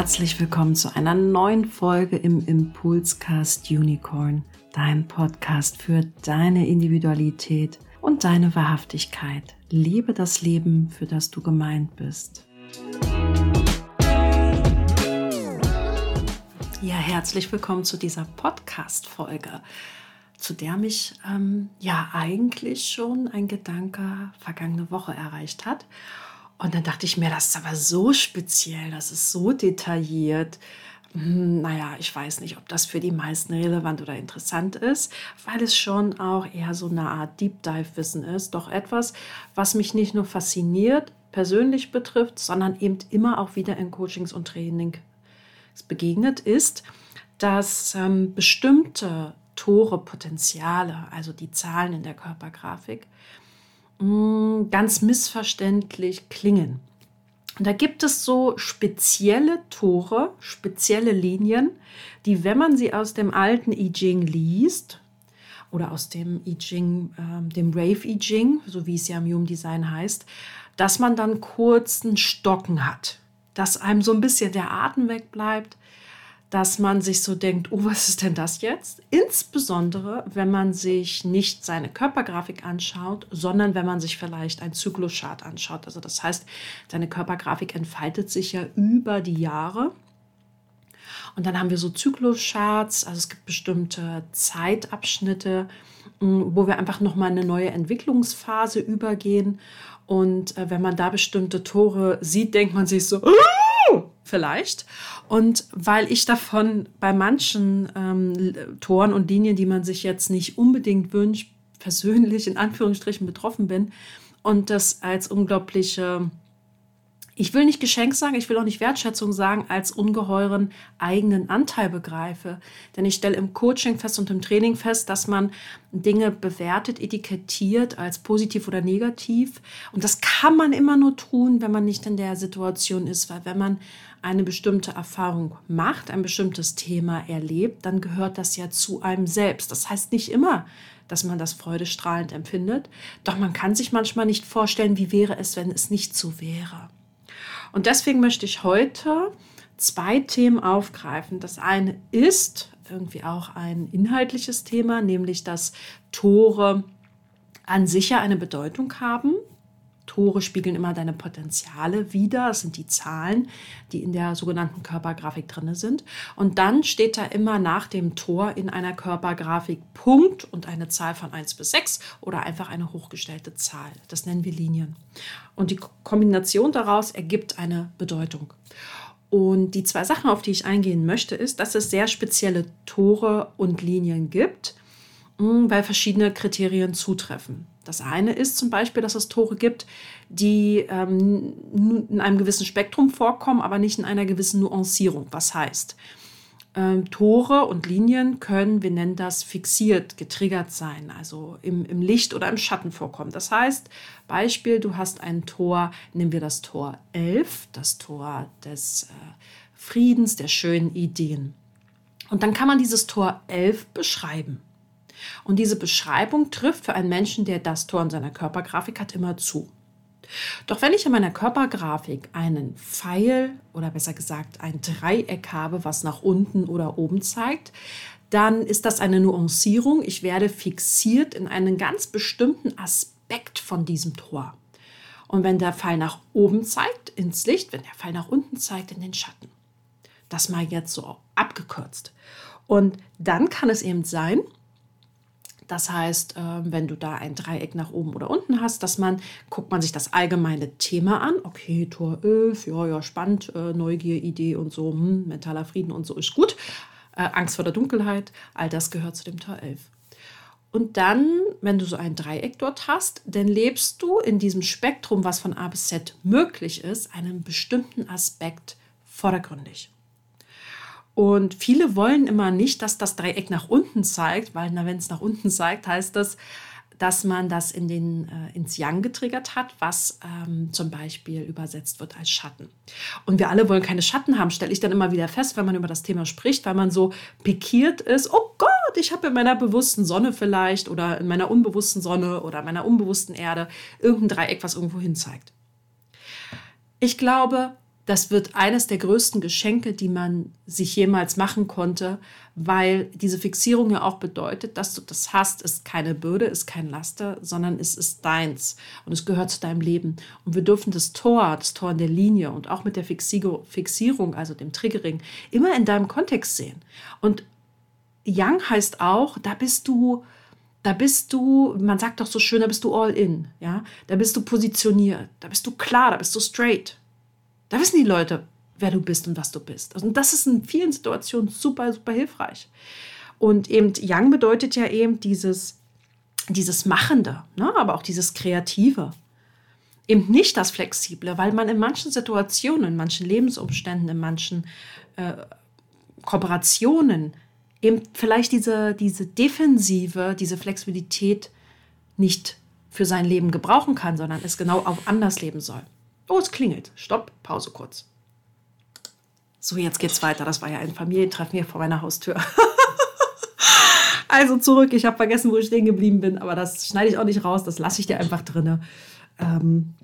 herzlich willkommen zu einer neuen Folge im Impulscast Unicorn, dein Podcast für deine Individualität und deine Wahrhaftigkeit. Liebe das Leben, für das du gemeint bist. Ja, herzlich willkommen zu dieser Podcast-Folge, zu der mich ähm, ja eigentlich schon ein Gedanke vergangene Woche erreicht hat. Und dann dachte ich mir, das ist aber so speziell, das ist so detailliert. Hm, naja, ich weiß nicht, ob das für die meisten relevant oder interessant ist, weil es schon auch eher so eine Art Deep Dive-Wissen ist. Doch etwas, was mich nicht nur fasziniert, persönlich betrifft, sondern eben immer auch wieder in Coachings und Training begegnet, ist, dass ähm, bestimmte Tore, Potenziale, also die Zahlen in der Körpergrafik, Mm, ganz missverständlich klingen. Und da gibt es so spezielle Tore, spezielle Linien, die, wenn man sie aus dem alten I Ching liest, oder aus dem I Ching, äh, dem Rave I Ching, so wie es ja im Human Design heißt, dass man dann kurzen Stocken hat, dass einem so ein bisschen der Atem wegbleibt, dass man sich so denkt, oh, was ist denn das jetzt? Insbesondere, wenn man sich nicht seine Körpergrafik anschaut, sondern wenn man sich vielleicht ein Zykluschart anschaut. Also das heißt, deine Körpergrafik entfaltet sich ja über die Jahre. Und dann haben wir so Zykluscharts, also es gibt bestimmte Zeitabschnitte, mm, wo wir einfach nochmal eine neue Entwicklungsphase übergehen. Und äh, wenn man da bestimmte Tore sieht, denkt man sich so, vielleicht. Und weil ich davon bei manchen ähm, Toren und Linien, die man sich jetzt nicht unbedingt wünscht, persönlich in Anführungsstrichen betroffen bin und das als unglaubliche ich will nicht Geschenk sagen, ich will auch nicht Wertschätzung sagen, als ungeheuren eigenen Anteil begreife. Denn ich stelle im Coaching fest und im Training fest, dass man Dinge bewertet, etikettiert als positiv oder negativ. Und das kann man immer nur tun, wenn man nicht in der Situation ist, weil wenn man eine bestimmte Erfahrung macht, ein bestimmtes Thema erlebt, dann gehört das ja zu einem selbst. Das heißt nicht immer, dass man das freudestrahlend empfindet, doch man kann sich manchmal nicht vorstellen, wie wäre es, wenn es nicht so wäre. Und deswegen möchte ich heute zwei Themen aufgreifen. Das eine ist irgendwie auch ein inhaltliches Thema, nämlich dass Tore an sich ja eine Bedeutung haben. Tore spiegeln immer deine Potenziale wider. Das sind die Zahlen, die in der sogenannten Körpergrafik drin sind. Und dann steht da immer nach dem Tor in einer Körpergrafik Punkt und eine Zahl von 1 bis 6 oder einfach eine hochgestellte Zahl. Das nennen wir Linien. Und die Kombination daraus ergibt eine Bedeutung. Und die zwei Sachen, auf die ich eingehen möchte, ist, dass es sehr spezielle Tore und Linien gibt, hm, weil verschiedene Kriterien zutreffen. Das eine ist zum Beispiel, dass es Tore gibt, die ähm, in einem gewissen Spektrum vorkommen, aber nicht in einer gewissen Nuancierung. Was heißt, ähm, Tore und Linien können, wir nennen das fixiert, getriggert sein, also im, im Licht oder im Schatten vorkommen. Das heißt, Beispiel, du hast ein Tor, nehmen wir das Tor 11, das Tor des äh, Friedens, der schönen Ideen. Und dann kann man dieses Tor 11 beschreiben. Und diese Beschreibung trifft für einen Menschen, der das Tor in seiner Körpergrafik hat, immer zu. Doch wenn ich in meiner Körpergrafik einen Pfeil oder besser gesagt ein Dreieck habe, was nach unten oder oben zeigt, dann ist das eine Nuancierung. Ich werde fixiert in einen ganz bestimmten Aspekt von diesem Tor. Und wenn der Pfeil nach oben zeigt, ins Licht, wenn der Pfeil nach unten zeigt, in den Schatten. Das mal jetzt so abgekürzt. Und dann kann es eben sein, das heißt, ähm, wenn du da ein Dreieck nach oben oder unten hast, dass man, guckt man sich das allgemeine Thema an. Okay, Tor 11, ja, ja, spannend, äh, Neugier, Idee und so, hm, mentaler Frieden und so ist gut. Äh, Angst vor der Dunkelheit, all das gehört zu dem Tor 11. Und dann, wenn du so ein Dreieck dort hast, dann lebst du in diesem Spektrum, was von A bis Z möglich ist, einen bestimmten Aspekt vordergründig. Und viele wollen immer nicht, dass das Dreieck nach unten zeigt, weil wenn es nach unten zeigt, heißt das, dass man das in den, äh, ins Yang getriggert hat, was ähm, zum Beispiel übersetzt wird als Schatten. Und wir alle wollen keine Schatten haben, stelle ich dann immer wieder fest, wenn man über das Thema spricht, weil man so pikiert ist, oh Gott, ich habe in meiner bewussten Sonne vielleicht oder in meiner unbewussten Sonne oder meiner unbewussten Erde irgendein Dreieck, was irgendwo hin zeigt. Ich glaube, das wird eines der größten Geschenke, die man sich jemals machen konnte, weil diese Fixierung ja auch bedeutet, dass du das hast, ist keine Bürde, ist kein Laster, sondern es ist deins und es gehört zu deinem Leben. Und wir dürfen das Tor, das Tor in der Linie und auch mit der Fixierung, also dem Triggering, immer in deinem Kontext sehen. Und Young heißt auch, da bist du, da bist du, man sagt doch so schön, da bist du all in, ja, da bist du positioniert, da bist du klar, da bist du straight. Da wissen die Leute, wer du bist und was du bist. Und das ist in vielen Situationen super, super hilfreich. Und eben Young bedeutet ja eben dieses, dieses Machende, ne? aber auch dieses Kreative. Eben nicht das Flexible, weil man in manchen Situationen, in manchen Lebensumständen, in manchen äh, Kooperationen eben vielleicht diese, diese Defensive, diese Flexibilität nicht für sein Leben gebrauchen kann, sondern es genau auch anders leben soll. Oh, es klingelt. Stopp, Pause kurz. So, jetzt geht's weiter. Das war ja ein Familientreffen hier vor meiner Haustür. also zurück. Ich habe vergessen, wo ich stehen geblieben bin, aber das schneide ich auch nicht raus. Das lasse ich dir einfach drin. Ähm,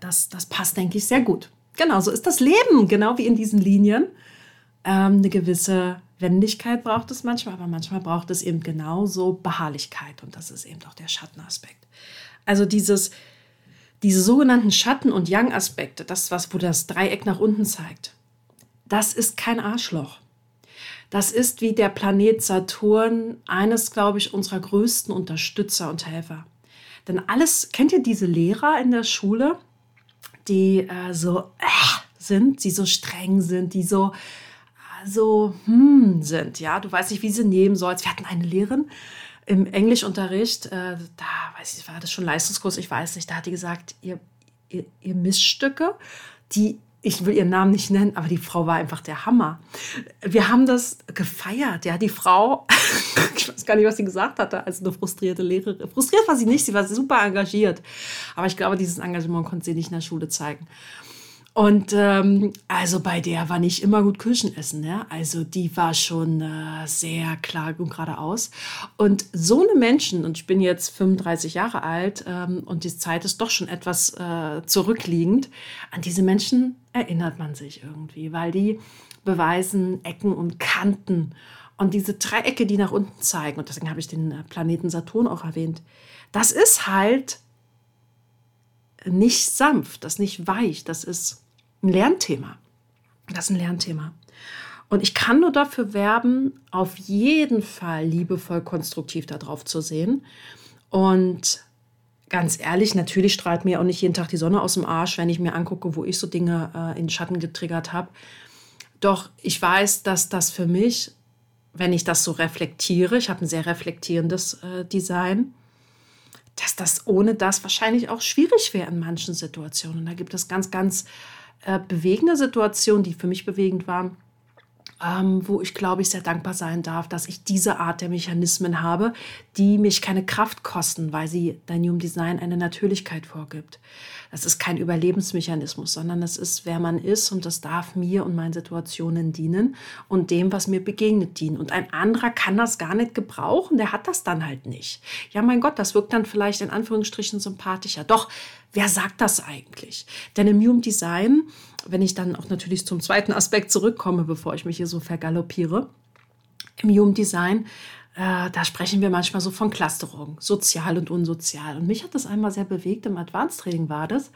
das, das passt, denke ich, sehr gut. Genau, so ist das Leben, genau wie in diesen Linien. Ähm, eine gewisse Wendigkeit braucht es manchmal, aber manchmal braucht es eben genauso Beharrlichkeit. Und das ist eben auch der Schattenaspekt. Also dieses, diese sogenannten Schatten- und Yang-Aspekte, das, was, wo das Dreieck nach unten zeigt, das ist kein Arschloch. Das ist wie der Planet Saturn eines, glaube ich, unserer größten Unterstützer und Helfer. Denn alles, kennt ihr diese Lehrer in der Schule, die äh, so äh, sind, die so streng sind, die so, äh, so hm sind, ja, du weißt nicht, wie sie nehmen sollst. Wir hatten eine Lehrerin, im Englischunterricht, äh, da weiß ich, war das schon Leistungskurs, ich weiß nicht, da hat die gesagt, ihr, ihr, ihr Missstücke, die, ich will ihren Namen nicht nennen, aber die Frau war einfach der Hammer. Wir haben das gefeiert, ja, die Frau, ich weiß gar nicht, was sie gesagt hatte, als eine frustrierte Lehrerin. Frustriert war sie nicht, sie war super engagiert, aber ich glaube, dieses Engagement konnte sie nicht in der Schule zeigen. Und ähm, also bei der war nicht immer gut Kirschen essen. Ja? Also die war schon äh, sehr klar und geradeaus. Und so eine Menschen, und ich bin jetzt 35 Jahre alt ähm, und die Zeit ist doch schon etwas äh, zurückliegend, an diese Menschen erinnert man sich irgendwie, weil die beweisen Ecken und Kanten. Und diese Dreiecke, die nach unten zeigen, und deswegen habe ich den äh, Planeten Saturn auch erwähnt, das ist halt nicht sanft, das nicht weich, das ist ein Lernthema. Das ist ein Lernthema. Und ich kann nur dafür werben, auf jeden Fall liebevoll konstruktiv darauf zu sehen. Und ganz ehrlich, natürlich strahlt mir auch nicht jeden Tag die Sonne aus dem Arsch, wenn ich mir angucke, wo ich so Dinge äh, in Schatten getriggert habe. Doch ich weiß, dass das für mich, wenn ich das so reflektiere, ich habe ein sehr reflektierendes äh, Design, dass das ohne das wahrscheinlich auch schwierig wäre in manchen Situationen. Da gibt es ganz, ganz äh, bewegende Situation, die für mich bewegend war, ähm, wo ich glaube ich sehr dankbar sein darf, dass ich diese Art der Mechanismen habe, die mich keine Kraft kosten, weil sie Human Design eine Natürlichkeit vorgibt. Das ist kein Überlebensmechanismus, sondern es ist, wer man ist und das darf mir und meinen Situationen dienen und dem, was mir begegnet, dienen. Und ein anderer kann das gar nicht gebrauchen, der hat das dann halt nicht. Ja, mein Gott, das wirkt dann vielleicht in Anführungsstrichen sympathischer. Doch, wer sagt das eigentlich? Denn im Human Design, wenn ich dann auch natürlich zum zweiten Aspekt zurückkomme, bevor ich mich hier so vergaloppiere, im Human Design äh, da sprechen wir manchmal so von Clusterung, sozial und unsozial. Und mich hat das einmal sehr bewegt, im Advanced Training war das.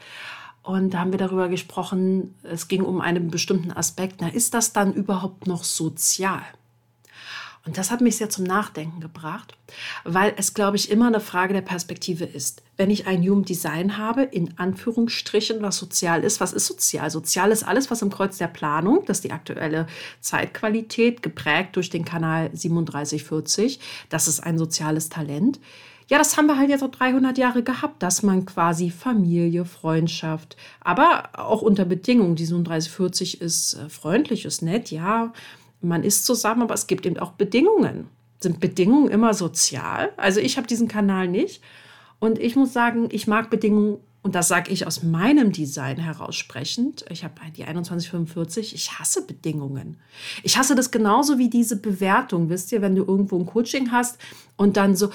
Und da haben wir darüber gesprochen, es ging um einen bestimmten Aspekt. Na, ist das dann überhaupt noch sozial? Und das hat mich sehr zum Nachdenken gebracht, weil es, glaube ich, immer eine Frage der Perspektive ist. Wenn ich ein Human Design habe, in Anführungsstrichen, was sozial ist, was ist sozial? Sozial ist alles, was im Kreuz der Planung, das ist die aktuelle Zeitqualität, geprägt durch den Kanal 3740, das ist ein soziales Talent. Ja, das haben wir halt jetzt so 300 Jahre gehabt, dass man quasi Familie, Freundschaft, aber auch unter Bedingungen, die 3740 ist äh, freundlich, ist nett, ja, man ist zusammen, aber es gibt eben auch Bedingungen. Sind Bedingungen immer sozial? Also ich habe diesen Kanal nicht. Und ich muss sagen, ich mag Bedingungen und das sage ich aus meinem Design heraussprechend, ich habe die 2145, ich hasse Bedingungen. Ich hasse das genauso wie diese Bewertung, wisst ihr, wenn du irgendwo ein Coaching hast und dann so,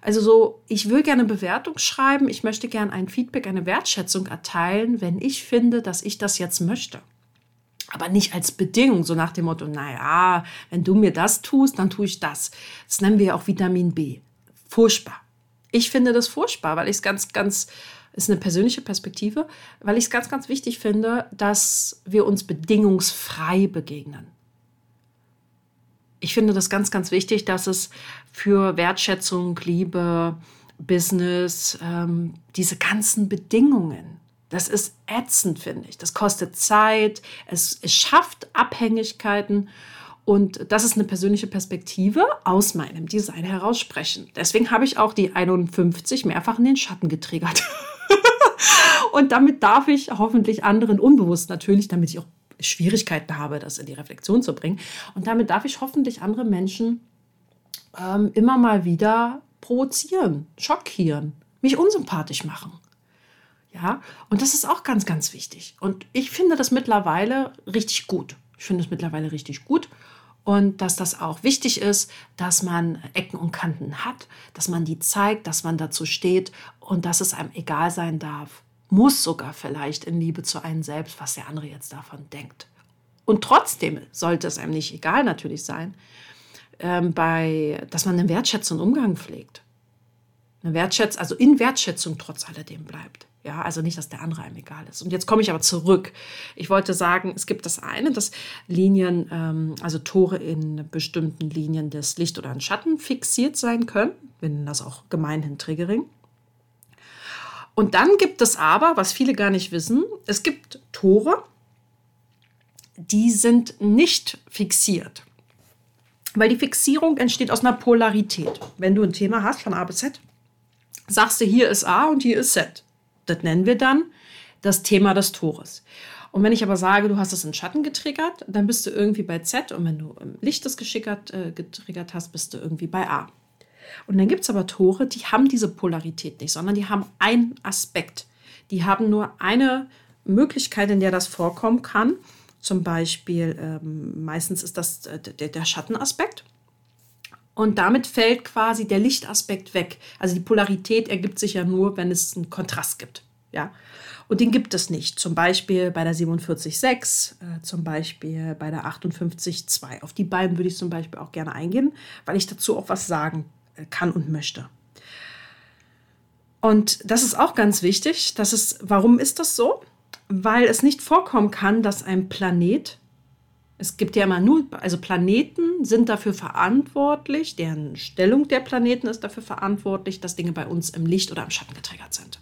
also so, ich will gerne Bewertung schreiben, ich möchte gerne ein Feedback, eine Wertschätzung erteilen, wenn ich finde, dass ich das jetzt möchte. Aber nicht als Bedingung, so nach dem Motto, naja, wenn du mir das tust, dann tue ich das. Das nennen wir auch Vitamin B. Furchtbar. Ich finde das furchtbar, weil ich es ganz, ganz ist eine persönliche Perspektive, weil ich es ganz, ganz wichtig finde, dass wir uns bedingungsfrei begegnen. Ich finde das ganz, ganz wichtig, dass es für Wertschätzung, Liebe, Business, ähm, diese ganzen Bedingungen, das ist ätzend, finde ich. Das kostet Zeit, es, es schafft Abhängigkeiten und das ist eine persönliche Perspektive aus meinem Design heraussprechen. Deswegen habe ich auch die 51 mehrfach in den Schatten getriggert. Und damit darf ich hoffentlich anderen unbewusst natürlich, damit ich auch Schwierigkeiten habe, das in die Reflexion zu bringen. Und damit darf ich hoffentlich andere Menschen ähm, immer mal wieder provozieren, schockieren, mich unsympathisch machen. Ja, und das ist auch ganz, ganz wichtig. Und ich finde das mittlerweile richtig gut. Ich finde es mittlerweile richtig gut. Und dass das auch wichtig ist, dass man Ecken und Kanten hat, dass man die zeigt, dass man dazu steht und dass es einem egal sein darf, muss sogar vielleicht in Liebe zu einem selbst, was der andere jetzt davon denkt. Und trotzdem sollte es einem nicht egal natürlich sein, ähm, bei, dass man einen wertschätzenden Umgang pflegt. Eine Wertschätzung, also in Wertschätzung trotz alledem bleibt. Ja, also nicht, dass der andere einem egal ist. Und jetzt komme ich aber zurück. Ich wollte sagen, es gibt das eine, dass Linien, ähm, also Tore in bestimmten Linien des Licht oder ein Schatten fixiert sein können. Wir nennen das auch gemeinhin Triggering. Und dann gibt es aber, was viele gar nicht wissen, es gibt Tore, die sind nicht fixiert. Weil die Fixierung entsteht aus einer Polarität. Wenn du ein Thema hast von A bis Z, sagst du, hier ist A und hier ist Z. Das nennen wir dann das Thema des Tores. Und wenn ich aber sage, du hast es in Schatten getriggert, dann bist du irgendwie bei Z. Und wenn du im Licht das geschickert, äh, getriggert hast, bist du irgendwie bei A. Und dann gibt es aber Tore, die haben diese Polarität nicht, sondern die haben einen Aspekt. Die haben nur eine Möglichkeit, in der das vorkommen kann. Zum Beispiel, ähm, meistens ist das äh, der, der Schattenaspekt. Und damit fällt quasi der Lichtaspekt weg. Also die Polarität ergibt sich ja nur, wenn es einen Kontrast gibt. Ja? Und den gibt es nicht. Zum Beispiel bei der 47.6, äh, zum Beispiel bei der 58.2. Auf die beiden würde ich zum Beispiel auch gerne eingehen, weil ich dazu auch was sagen kann und möchte. Und das ist auch ganz wichtig. Das ist, warum ist das so? Weil es nicht vorkommen kann, dass ein Planet, es gibt ja immer nur, also Planeten sind dafür verantwortlich, deren Stellung der Planeten ist dafür verantwortlich, dass Dinge bei uns im Licht oder im Schatten getriggert sind.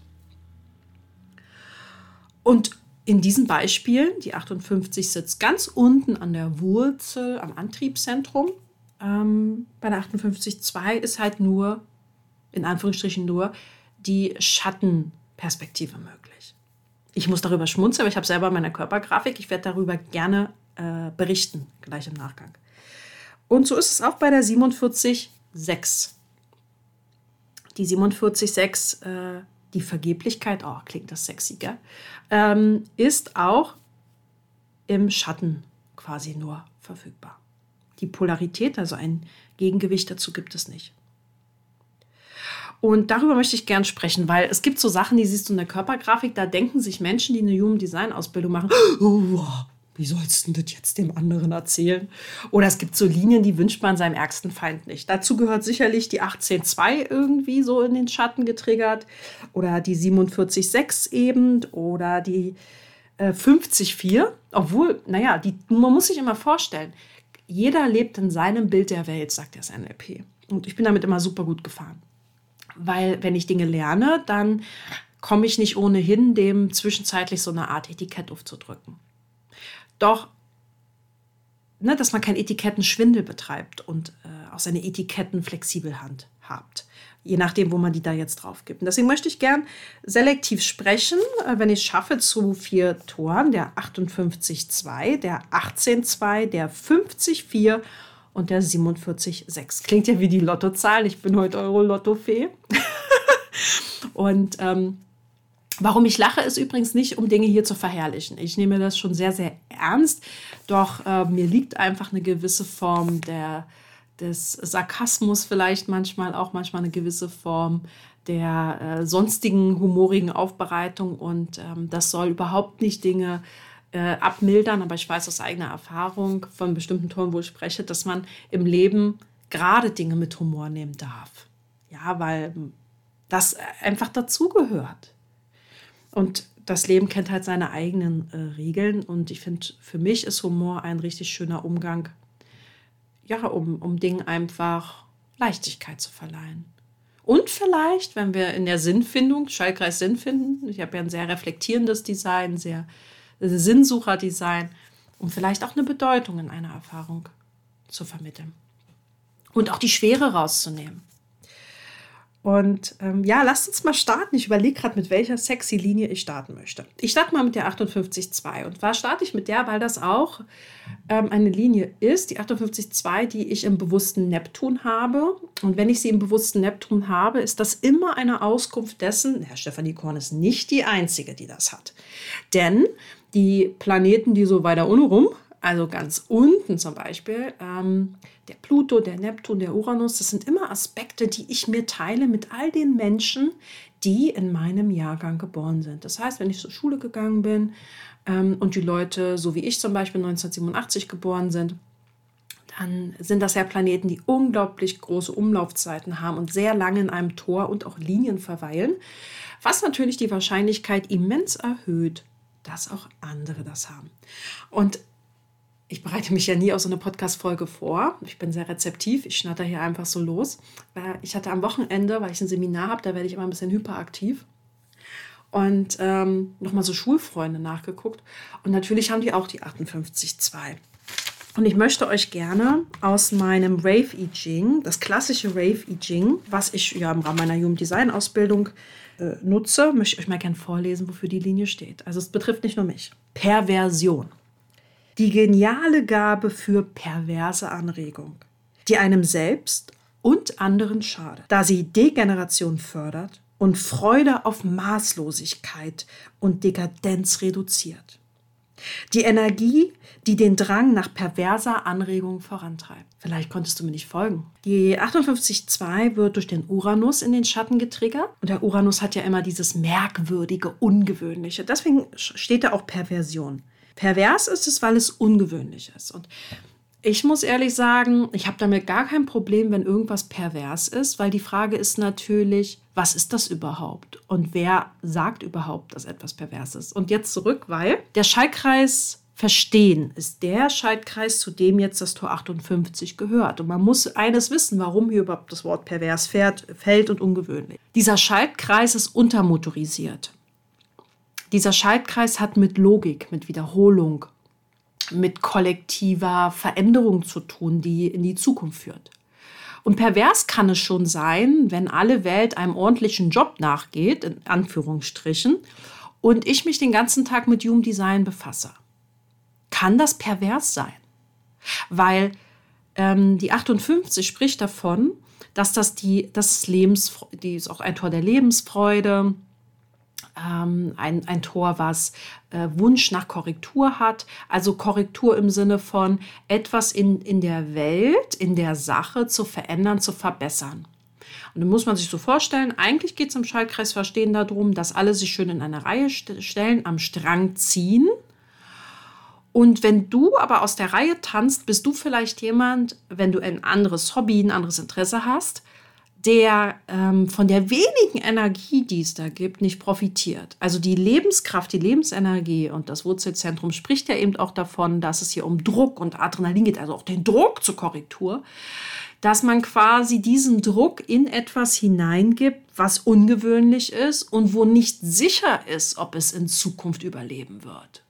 Und in diesen Beispielen, die 58 sitzt ganz unten an der Wurzel, am Antriebszentrum ähm, bei der 58.2 ist halt nur, in Anführungsstrichen nur, die Schattenperspektive möglich. Ich muss darüber schmunzeln, aber ich habe selber meine Körpergrafik. Ich werde darüber gerne äh, berichten, gleich im Nachgang. Und so ist es auch bei der 47.6. Die 47.6, äh, die Vergeblichkeit, oh, klingt das sexy, gell? Ähm, ist auch im Schatten quasi nur verfügbar. Die Polarität, also ein Gegengewicht dazu gibt es nicht. Und darüber möchte ich gern sprechen, weil es gibt so Sachen, die siehst du in der Körpergrafik, da denken sich Menschen, die eine Human Design Ausbildung machen, oh, wie sollst du das jetzt dem anderen erzählen? Oder es gibt so Linien, die wünscht man seinem ärgsten Feind nicht. Dazu gehört sicherlich die 18.2 irgendwie so in den Schatten getriggert oder die 47.6 eben oder die äh, 50.4. Obwohl, naja, die, man muss sich immer vorstellen, jeder lebt in seinem Bild der Welt, sagt das NLP. Und ich bin damit immer super gut gefahren. Weil wenn ich Dinge lerne, dann komme ich nicht ohnehin, dem zwischenzeitlich so eine Art Etikett aufzudrücken. Doch, ne, dass man kein Etikettenschwindel betreibt und äh, auch seine Etiketten flexibel handhabt je nachdem, wo man die da jetzt drauf gibt. Und deswegen möchte ich gern selektiv sprechen, äh, wenn ich schaffe, zu vier Toren, der 58.2, der 18.2, der 50.4 und der 47.6. Klingt ja wie die Lottozahlen. Ich bin heute Euro-Lotto-Fee. und ähm, Warum ich lache, ist übrigens nicht, um Dinge hier zu verherrlichen. Ich nehme das schon sehr, sehr ernst. Doch äh, mir liegt einfach eine gewisse Form der, des Sarkasmus, vielleicht manchmal auch manchmal eine gewisse Form der äh, sonstigen humorigen Aufbereitung. Und ähm, das soll überhaupt nicht Dinge äh, abmildern, aber ich weiß aus eigener Erfahrung von bestimmten Tonen, wo ich spreche, dass man im Leben gerade Dinge mit Humor nehmen darf. Ja, weil das einfach dazugehört. Und das Leben kennt halt seine eigenen äh, Regeln und ich finde, für mich ist Humor ein richtig schöner Umgang, ja, um, um Dingen einfach Leichtigkeit zu verleihen. Und vielleicht, wenn wir in der Sinnfindung, Schallkreis Sinn finden, ich habe ja ein sehr reflektierendes Design, sehr Sinnsucher-Design, um vielleicht auch eine Bedeutung in einer Erfahrung zu vermitteln. Und auch die Schwere rauszunehmen. Und ähm, ja, lasst uns mal starten. Ich überlege gerade, mit welcher sexy Linie ich starten möchte. Ich starte mal mit der 58.2. Und zwar starte ich mit der, weil das auch ähm, eine Linie ist, die 58.2, die ich im bewussten Neptun habe. Und wenn ich sie im bewussten Neptun habe, ist das immer eine Auskunft dessen, Herr Stefanie Korn ist nicht die Einzige, die das hat. Denn die Planeten, die so weiter unten rum, also ganz unten zum Beispiel, ähm, der Pluto, der Neptun, der Uranus, das sind immer Aspekte, die ich mir teile mit all den Menschen, die in meinem Jahrgang geboren sind. Das heißt, wenn ich zur Schule gegangen bin ähm, und die Leute, so wie ich zum Beispiel 1987 geboren sind, dann sind das ja Planeten, die unglaublich große Umlaufzeiten haben und sehr lange in einem Tor und auch Linien verweilen, was natürlich die Wahrscheinlichkeit immens erhöht, dass auch andere das haben. Und ich bereite mich ja nie aus so einer Podcast-Folge vor. Ich bin sehr rezeptiv. Ich schnatter hier einfach so los. Ich hatte am Wochenende, weil ich ein Seminar habe, da werde ich immer ein bisschen hyperaktiv. Und ähm, nochmal so Schulfreunde nachgeguckt. Und natürlich haben die auch die 58.2. Und ich möchte euch gerne aus meinem Rave I Ching, das klassische Rave I Ching, was ich ja im Rahmen meiner Jugenddesign-Ausbildung äh, nutze, möchte ich euch mal gerne vorlesen, wofür die Linie steht. Also es betrifft nicht nur mich. Perversion die geniale Gabe für perverse Anregung, die einem selbst und anderen schadet, da sie Degeneration fördert und Freude auf Maßlosigkeit und Dekadenz reduziert. Die Energie, die den Drang nach perverser Anregung vorantreibt. Vielleicht konntest du mir nicht folgen. Die 58.2 wird durch den Uranus in den Schatten getriggert. Und der Uranus hat ja immer dieses merkwürdige, ungewöhnliche. Deswegen steht da auch Perversion. Pervers ist es, weil es ungewöhnlich ist. Und ich muss ehrlich sagen, ich habe damit gar kein Problem, wenn irgendwas pervers ist, weil die Frage ist natürlich, was ist das überhaupt? Und wer sagt überhaupt, dass etwas pervers ist? Und jetzt zurück, weil der Schaltkreis Verstehen ist der Schaltkreis, zu dem jetzt das Tor 58 gehört. Und man muss eines wissen, warum hier überhaupt das Wort pervers fährt, fällt und ungewöhnlich. Dieser Schaltkreis ist untermotorisiert. Dieser Schaltkreis hat mit Logik, mit Wiederholung, mit kollektiver Veränderung zu tun, die in die Zukunft führt. Und pervers kann es schon sein, wenn alle Welt einem ordentlichen Job nachgeht, in Anführungsstrichen, und ich mich den ganzen Tag mit Human Design befasse. Kann das pervers sein? Weil ähm, die 58 spricht davon, dass das die, das Lebens, die ist auch ein Tor der Lebensfreude, ähm, ein, ein Tor, was äh, Wunsch nach Korrektur hat. Also Korrektur im Sinne von etwas in, in der Welt, in der Sache zu verändern, zu verbessern. Und dann muss man sich so vorstellen, eigentlich geht es im Schaltkreis Verstehen darum, dass alle sich schön in eine Reihe st stellen, am Strang ziehen. Und wenn du aber aus der Reihe tanzt, bist du vielleicht jemand, wenn du ein anderes Hobby, ein anderes Interesse hast, der ähm, von der wenigen Energie, die es da gibt, nicht profitiert. Also die Lebenskraft, die Lebensenergie und das Wurzelzentrum spricht ja eben auch davon, dass es hier um Druck und Adrenalin geht, also auch den Druck zur Korrektur, dass man quasi diesen Druck in etwas hineingibt, was ungewöhnlich ist und wo nicht sicher ist, ob es in Zukunft überleben wird.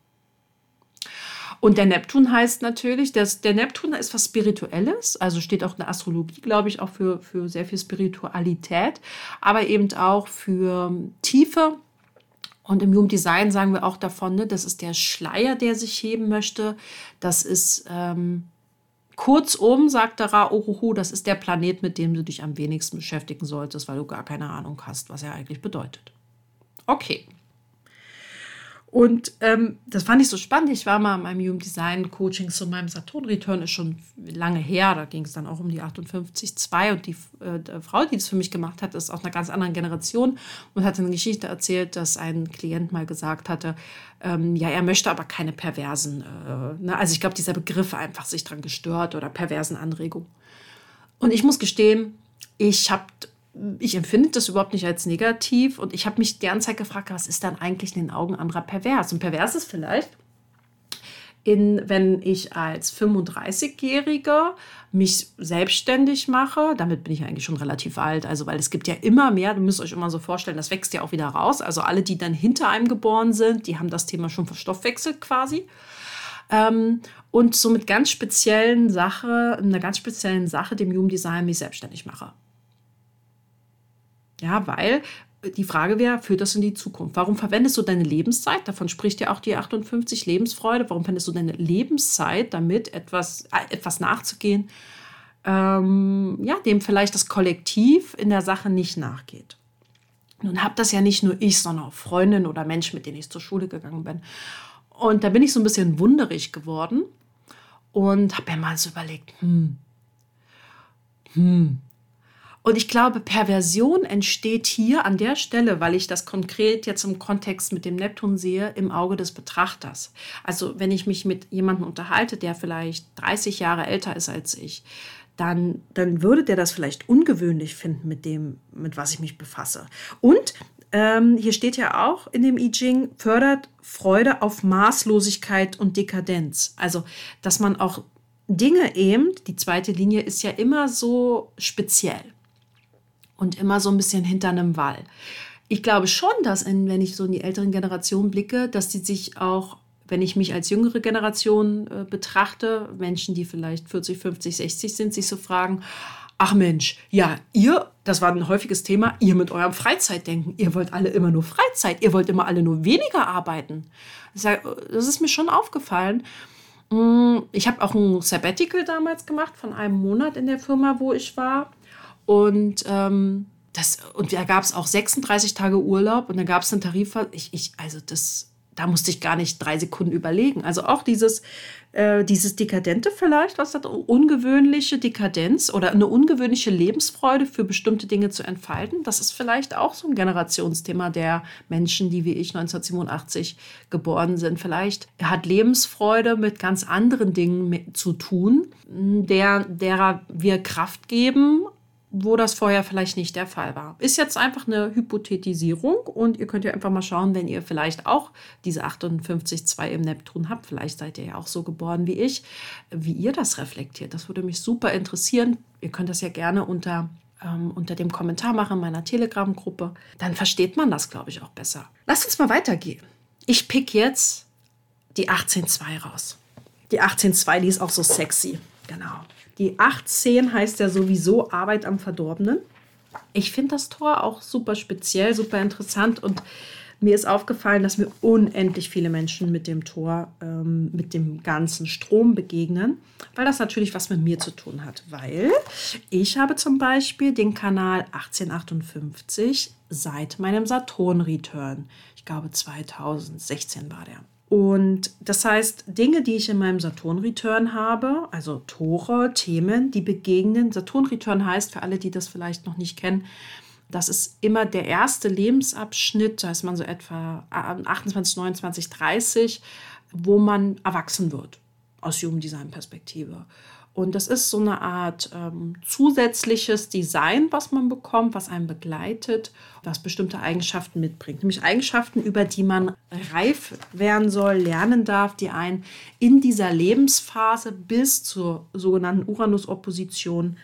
Und der Neptun heißt natürlich, dass der Neptun ist was Spirituelles, also steht auch in der Astrologie, glaube ich, auch für, für sehr viel Spiritualität, aber eben auch für Tiefe. Und im Human Design sagen wir auch davon, ne, das ist der Schleier, der sich heben möchte. Das ist ähm, kurzum, sagt der Ra Oruhu, das ist der Planet, mit dem du dich am wenigsten beschäftigen solltest, weil du gar keine Ahnung hast, was er eigentlich bedeutet. Okay. Und ähm, das fand ich so spannend. Ich war mal in meinem Human Design Coaching zu meinem Saturn Return, ist schon lange her. Da ging es dann auch um die 58.2 und die äh, Frau, die das für mich gemacht hat, ist aus einer ganz anderen Generation und hat eine Geschichte erzählt, dass ein Klient mal gesagt hatte, ähm, ja, er möchte aber keine perversen, äh, ne? also ich glaube, dieser Begriff einfach sich dran gestört oder perversen Anregungen. Und ich muss gestehen, ich habe ich empfinde das überhaupt nicht als negativ und ich habe mich die ganze Zeit gefragt, was ist dann eigentlich in den Augen anderer pervers? Und pervers ist vielleicht, in, wenn ich als 35-Jährige mich selbstständig mache, damit bin ich eigentlich schon relativ alt, also weil es gibt ja immer mehr, du müsst euch immer so vorstellen, das wächst ja auch wieder raus. Also alle, die dann hinter einem geboren sind, die haben das Thema schon verstoffwechselt quasi. Ähm, und so mit ganz speziellen Sache, einer ganz speziellen Sache, dem Human Design, mich selbstständig mache. Ja, weil die Frage wäre, führt das in die Zukunft? Warum verwendest du deine Lebenszeit? Davon spricht ja auch die 58 Lebensfreude. Warum verwendest du deine Lebenszeit damit, etwas, äh, etwas nachzugehen, ähm, ja, dem vielleicht das Kollektiv in der Sache nicht nachgeht? Nun habe das ja nicht nur ich, sondern auch Freundinnen oder Menschen, mit denen ich zur Schule gegangen bin. Und da bin ich so ein bisschen wunderig geworden und habe mir mal so überlegt, hm, hm, und ich glaube, Perversion entsteht hier an der Stelle, weil ich das konkret jetzt im Kontext mit dem Neptun sehe, im Auge des Betrachters. Also wenn ich mich mit jemandem unterhalte, der vielleicht 30 Jahre älter ist als ich, dann, dann würde der das vielleicht ungewöhnlich finden mit dem, mit was ich mich befasse. Und ähm, hier steht ja auch in dem I Ching, fördert Freude auf Maßlosigkeit und Dekadenz. Also, dass man auch Dinge eben, die zweite Linie ist ja immer so speziell und immer so ein bisschen hinter einem Wall. Ich glaube schon, dass, in, wenn ich so in die älteren Generationen blicke, dass die sich auch, wenn ich mich als jüngere Generation äh, betrachte, Menschen, die vielleicht 40, 50, 60 sind, sich so fragen, ach Mensch, ja, ihr, das war ein häufiges Thema, ihr mit eurem Freizeitdenken, ihr wollt alle immer nur Freizeit, ihr wollt immer alle nur weniger arbeiten. Das ist mir schon aufgefallen. Mm, ich habe auch ein Sabbatical damals gemacht von einem Monat in der Firma, wo ich war. Und, ähm, das, und da gab es auch 36 Tage Urlaub und da gab es einen Tarif. Ich, ich, also das, da musste ich gar nicht drei Sekunden überlegen. Also auch dieses, äh, dieses Dekadente vielleicht, was hat ungewöhnliche Dekadenz oder eine ungewöhnliche Lebensfreude für bestimmte Dinge zu entfalten. Das ist vielleicht auch so ein Generationsthema der Menschen, die wie ich 1987 geboren sind. Vielleicht hat Lebensfreude mit ganz anderen Dingen zu tun, der, derer wir Kraft geben wo das vorher vielleicht nicht der Fall war. Ist jetzt einfach eine Hypothetisierung und ihr könnt ja einfach mal schauen, wenn ihr vielleicht auch diese 58.2 im Neptun habt, vielleicht seid ihr ja auch so geboren wie ich, wie ihr das reflektiert. Das würde mich super interessieren. Ihr könnt das ja gerne unter, ähm, unter dem Kommentar machen in meiner Telegram-Gruppe. Dann versteht man das, glaube ich, auch besser. Lasst uns mal weitergehen. Ich pick jetzt die 18.2 raus. Die 18.2, die ist auch so sexy. Genau. Die 18 heißt ja sowieso Arbeit am Verdorbenen. Ich finde das Tor auch super speziell, super interessant und mir ist aufgefallen, dass mir unendlich viele Menschen mit dem Tor, ähm, mit dem ganzen Strom begegnen, weil das natürlich was mit mir zu tun hat. Weil ich habe zum Beispiel den Kanal 1858 seit meinem Saturn-Return. Ich glaube 2016 war der. Und das heißt, Dinge, die ich in meinem Saturn-Return habe, also Tore, Themen, die begegnen. Saturn-Return heißt, für alle, die das vielleicht noch nicht kennen, das ist immer der erste Lebensabschnitt, da ist man so etwa 28, 29, 30, wo man erwachsen wird aus Jugenddesign-Perspektive. Und das ist so eine Art ähm, zusätzliches Design, was man bekommt, was einen begleitet, was bestimmte Eigenschaften mitbringt. Nämlich Eigenschaften, über die man reif werden soll, lernen darf, die einen in dieser Lebensphase bis zur sogenannten Uranus-Opposition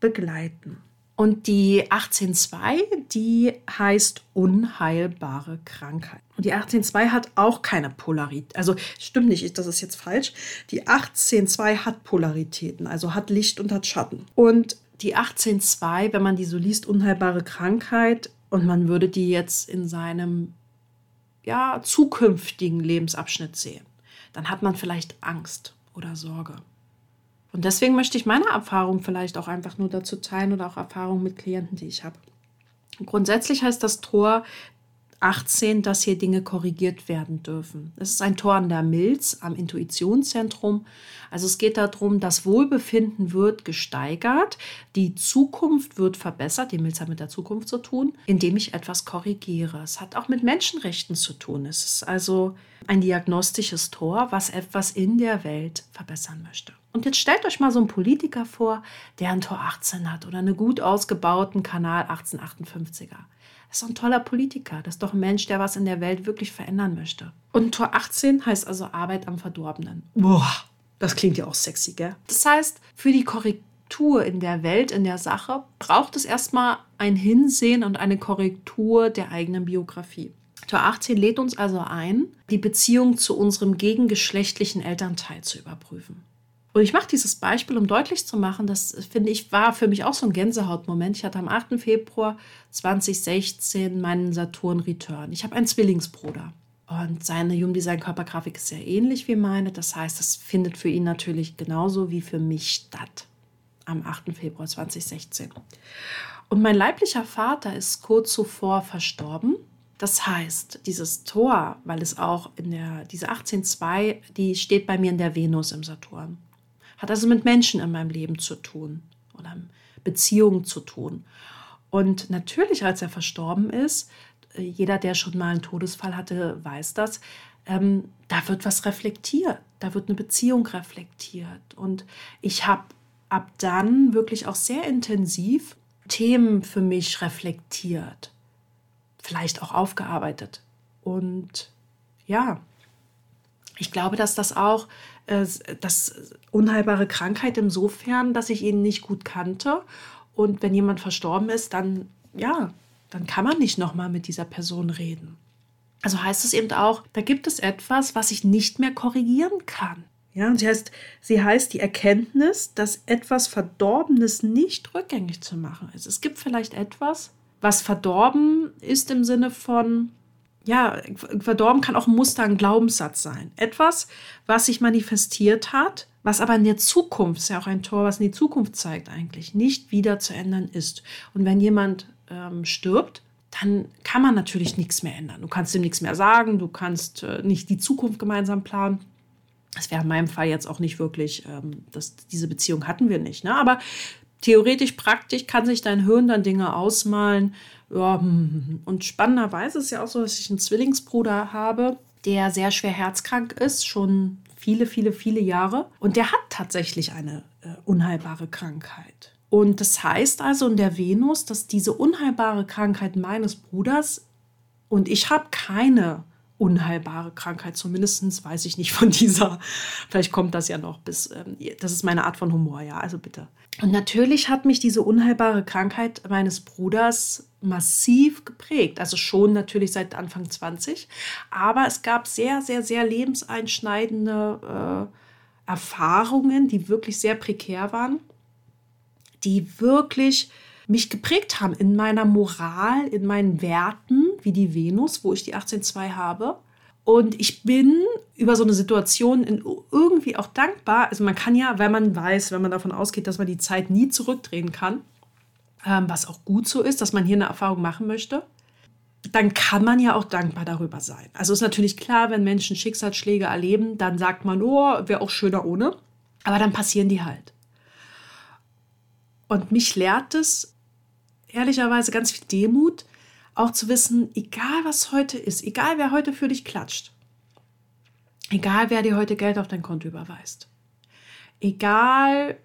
begleiten. Und die 18.2, die heißt unheilbare Krankheit. Und die 18.2 hat auch keine Polarität. Also stimmt nicht, das ist jetzt falsch. Die 18.2 hat Polaritäten, also hat Licht und hat Schatten. Und die 18.2, wenn man die so liest, unheilbare Krankheit, und man würde die jetzt in seinem ja, zukünftigen Lebensabschnitt sehen, dann hat man vielleicht Angst oder Sorge. Und deswegen möchte ich meine Erfahrung vielleicht auch einfach nur dazu teilen oder auch Erfahrungen mit Klienten, die ich habe. Grundsätzlich heißt das Tor 18, dass hier Dinge korrigiert werden dürfen. Es ist ein Tor an der Milz am Intuitionszentrum. Also es geht darum, das Wohlbefinden wird gesteigert, die Zukunft wird verbessert, die Milz hat mit der Zukunft zu tun, indem ich etwas korrigiere. Es hat auch mit Menschenrechten zu tun. Es ist also ein diagnostisches Tor, was etwas in der Welt verbessern möchte. Und jetzt stellt euch mal so einen Politiker vor, der ein Tor 18 hat oder einen gut ausgebauten Kanal 1858er. Das ist doch ein toller Politiker. Das ist doch ein Mensch, der was in der Welt wirklich verändern möchte. Und Tor 18 heißt also Arbeit am Verdorbenen. Boah, das klingt ja auch sexy, gell? Das heißt, für die Korrektur in der Welt, in der Sache, braucht es erstmal ein Hinsehen und eine Korrektur der eigenen Biografie. Tor 18 lädt uns also ein, die Beziehung zu unserem gegengeschlechtlichen Elternteil zu überprüfen. Und ich mache dieses Beispiel, um deutlich zu machen, das finde ich war für mich auch so ein Gänsehautmoment. Ich hatte am 8. Februar 2016 meinen Saturn Return. Ich habe einen Zwillingsbruder. Und seine Human Design Körpergrafik ist sehr ähnlich wie meine. Das heißt, das findet für ihn natürlich genauso wie für mich statt. Am 8. Februar 2016. Und mein leiblicher Vater ist kurz zuvor verstorben. Das heißt, dieses Tor, weil es auch in der, diese 18.2, die steht bei mir in der Venus im Saturn. Hat also mit Menschen in meinem Leben zu tun oder Beziehungen zu tun. Und natürlich, als er verstorben ist, äh, jeder, der schon mal einen Todesfall hatte, weiß das, ähm, da wird was reflektiert, da wird eine Beziehung reflektiert. Und ich habe ab dann wirklich auch sehr intensiv Themen für mich reflektiert, vielleicht auch aufgearbeitet. Und ja, ich glaube, dass das auch äh, das unheilbare Krankheit insofern, dass ich ihn nicht gut kannte. Und wenn jemand verstorben ist, dann, ja, dann kann man nicht nochmal mit dieser Person reden. Also heißt es eben auch, da gibt es etwas, was ich nicht mehr korrigieren kann. Ja, und sie heißt, sie heißt die Erkenntnis, dass etwas Verdorbenes nicht rückgängig zu machen ist. Es gibt vielleicht etwas, was verdorben ist im Sinne von, ja, verdorben kann auch ein Muster, ein Glaubenssatz sein. Etwas, was sich manifestiert hat, was aber in der Zukunft, ist ja auch ein Tor, was in die Zukunft zeigt eigentlich, nicht wieder zu ändern ist. Und wenn jemand ähm, stirbt, dann kann man natürlich nichts mehr ändern. Du kannst ihm nichts mehr sagen, du kannst äh, nicht die Zukunft gemeinsam planen. Das wäre in meinem Fall jetzt auch nicht wirklich, ähm, das, diese Beziehung hatten wir nicht. Ne? Aber theoretisch, praktisch kann sich dein Hirn dann Dinge ausmalen, ja, hm, hm, hm. und spannenderweise ist es ja auch so, dass ich einen Zwillingsbruder habe, der sehr schwer herzkrank ist, schon viele, viele, viele Jahre. Und der hat tatsächlich eine äh, unheilbare Krankheit. Und das heißt also in der Venus, dass diese unheilbare Krankheit meines Bruders und ich habe keine unheilbare Krankheit, zumindest weiß ich nicht von dieser. Vielleicht kommt das ja noch bis, ähm, das ist meine Art von Humor, ja, also bitte. Und natürlich hat mich diese unheilbare Krankheit meines Bruders massiv geprägt. Also schon natürlich seit Anfang 20. Aber es gab sehr, sehr, sehr lebenseinschneidende äh, Erfahrungen, die wirklich sehr prekär waren, die wirklich mich geprägt haben in meiner Moral, in meinen Werten, wie die Venus, wo ich die 18.2 habe. Und ich bin über so eine Situation irgendwie auch dankbar. Also man kann ja, wenn man weiß, wenn man davon ausgeht, dass man die Zeit nie zurückdrehen kann, ähm, was auch gut so ist, dass man hier eine Erfahrung machen möchte, dann kann man ja auch dankbar darüber sein. Also ist natürlich klar, wenn Menschen Schicksalsschläge erleben, dann sagt man, oh, wäre auch schöner ohne. Aber dann passieren die halt. Und mich lehrt es ehrlicherweise ganz viel Demut, auch zu wissen, egal was heute ist, egal wer heute für dich klatscht, egal wer dir heute Geld auf dein Konto überweist, egal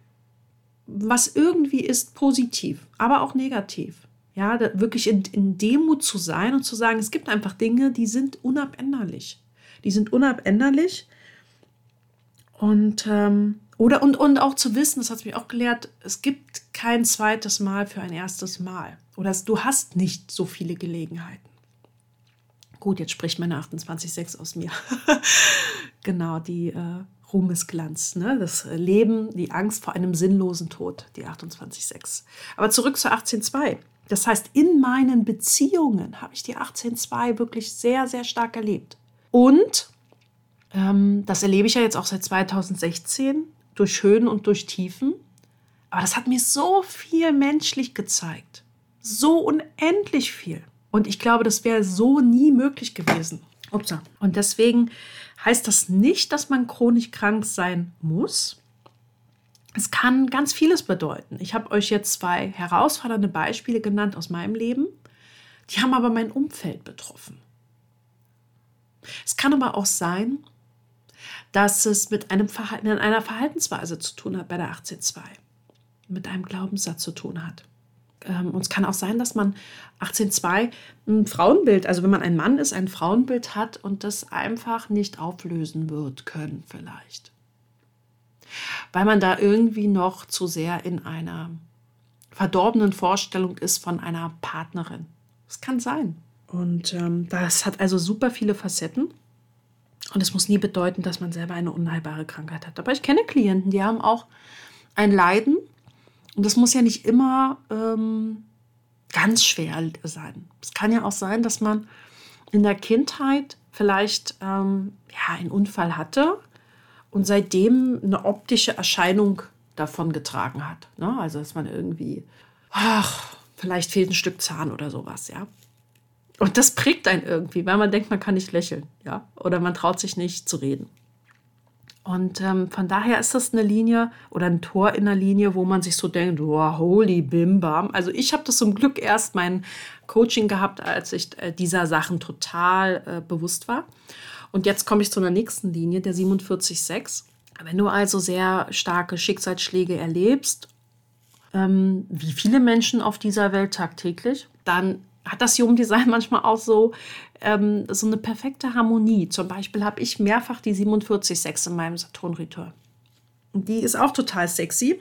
was irgendwie ist positiv, aber auch negativ. Ja, wirklich in, in Demut zu sein und zu sagen, es gibt einfach Dinge, die sind unabänderlich. Die sind unabänderlich. Und, ähm, oder, und, und auch zu wissen, das hat mich auch gelehrt, es gibt kein zweites Mal für ein erstes Mal. Oder du hast nicht so viele Gelegenheiten. Gut, jetzt spricht meine 28.6 aus mir. genau, die äh, Ruhmesglanz, ne? das Leben, die Angst vor einem sinnlosen Tod, die 28.6. Aber zurück zur 18.2. Das heißt, in meinen Beziehungen habe ich die 18.2 wirklich sehr, sehr stark erlebt. Und ähm, das erlebe ich ja jetzt auch seit 2016 durch Höhen und durch Tiefen. Aber das hat mir so viel menschlich gezeigt. So unendlich viel. Und ich glaube, das wäre so nie möglich gewesen. Upsa. Und deswegen heißt das nicht, dass man chronisch krank sein muss. Es kann ganz vieles bedeuten. Ich habe euch jetzt zwei herausfordernde Beispiele genannt aus meinem Leben. Die haben aber mein Umfeld betroffen. Es kann aber auch sein, dass es mit einem Verhalten, einer Verhaltensweise zu tun hat bei der 18.2, mit einem Glaubenssatz zu tun hat. Ähm, und es kann auch sein, dass man 18.2 ein Frauenbild, also wenn man ein Mann ist, ein Frauenbild hat und das einfach nicht auflösen wird können vielleicht. Weil man da irgendwie noch zu sehr in einer verdorbenen Vorstellung ist von einer Partnerin. Das kann sein. Und ähm, das hat also super viele Facetten. Und es muss nie bedeuten, dass man selber eine unheilbare Krankheit hat. Aber ich kenne Klienten, die haben auch ein Leiden. Und das muss ja nicht immer ähm, ganz schwer sein. Es kann ja auch sein, dass man in der Kindheit vielleicht ähm, ja, einen Unfall hatte und seitdem eine optische Erscheinung davon getragen hat. Ne? Also dass man irgendwie, ach, vielleicht fehlt ein Stück Zahn oder sowas, ja. Und das prägt einen irgendwie, weil man denkt, man kann nicht lächeln, ja, oder man traut sich nicht zu reden. Und ähm, von daher ist das eine Linie oder ein Tor in der Linie, wo man sich so denkt, wow, holy bim bam. Also ich habe das zum Glück erst mein Coaching gehabt, als ich äh, dieser Sachen total äh, bewusst war. Und jetzt komme ich zu einer nächsten Linie, der 47.6. Wenn du also sehr starke Schicksalsschläge erlebst, ähm, wie viele Menschen auf dieser Welt tagtäglich, dann hat das Human Design manchmal auch so, ähm, so eine perfekte Harmonie. Zum Beispiel habe ich mehrfach die 47.6 in meinem Saturn-Return. Die ist auch total sexy.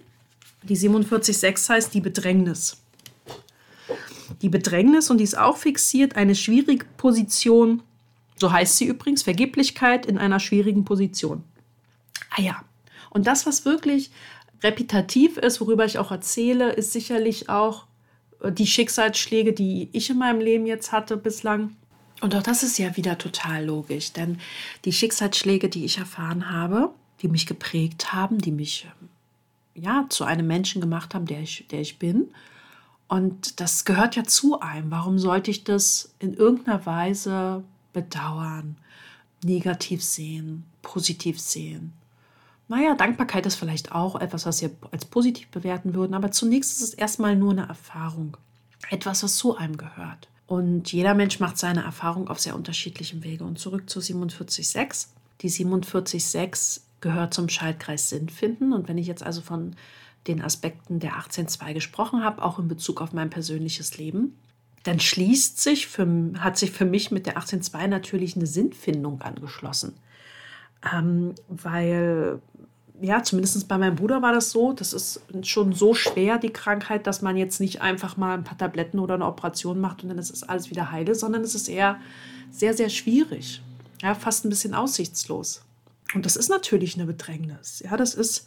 Die 47.6 heißt die Bedrängnis. Die Bedrängnis, und die ist auch fixiert, eine schwierige Position, so heißt sie übrigens, Vergeblichkeit in einer schwierigen Position. Ah ja, und das, was wirklich repetitiv ist, worüber ich auch erzähle, ist sicherlich auch die Schicksalsschläge, die ich in meinem Leben jetzt hatte bislang. Und auch das ist ja wieder total logisch, denn die Schicksalsschläge, die ich erfahren habe, die mich geprägt haben, die mich ja zu einem Menschen gemacht haben, der ich, der ich bin. Und das gehört ja zu einem. Warum sollte ich das in irgendeiner Weise bedauern, negativ sehen, positiv sehen? Naja, Dankbarkeit ist vielleicht auch etwas, was wir als positiv bewerten würden, aber zunächst ist es erstmal nur eine Erfahrung. Etwas, was zu einem gehört. Und jeder Mensch macht seine Erfahrung auf sehr unterschiedlichem Wege. Und zurück zu 47.6. Die 47.6 gehört zum Schaltkreis Sinnfinden. Und wenn ich jetzt also von den Aspekten der 18.2 gesprochen habe, auch in Bezug auf mein persönliches Leben, dann schließt sich für, hat sich für mich mit der 18.2 natürlich eine Sinnfindung angeschlossen. Ähm, weil ja, zumindest bei meinem Bruder war das so. Das ist schon so schwer, die Krankheit, dass man jetzt nicht einfach mal ein paar Tabletten oder eine Operation macht und dann ist alles wieder heile, sondern es ist eher sehr, sehr schwierig. Ja, fast ein bisschen aussichtslos. Und das ist natürlich eine Bedrängnis. Ja, das ist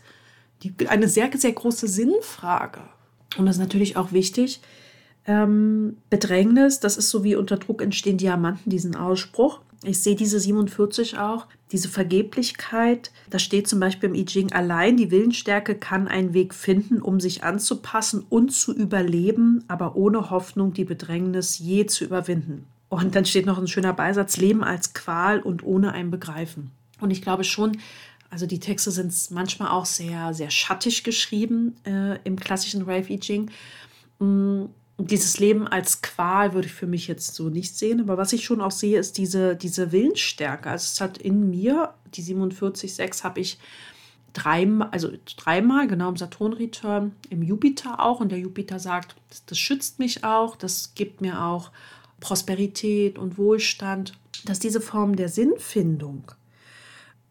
die, eine sehr, sehr große Sinnfrage. Und das ist natürlich auch wichtig. Ähm, Bedrängnis, das ist so wie unter Druck entstehen Diamanten, diesen Ausspruch. Ich sehe diese 47 auch, diese Vergeblichkeit. Da steht zum Beispiel im I Ching, allein die Willensstärke kann einen Weg finden, um sich anzupassen und zu überleben, aber ohne Hoffnung, die Bedrängnis je zu überwinden. Und dann steht noch ein schöner Beisatz, Leben als Qual und ohne ein Begreifen. Und ich glaube schon, also die Texte sind manchmal auch sehr, sehr schattig geschrieben äh, im klassischen Rave I Ching. Mm, dieses Leben als Qual würde ich für mich jetzt so nicht sehen. Aber was ich schon auch sehe, ist diese, diese Willensstärke. Also es hat in mir, die 47,6 habe ich dreimal, also dreimal, genau im Saturn-Return, im Jupiter auch. Und der Jupiter sagt, das, das schützt mich auch, das gibt mir auch Prosperität und Wohlstand. Dass diese Form der Sinnfindung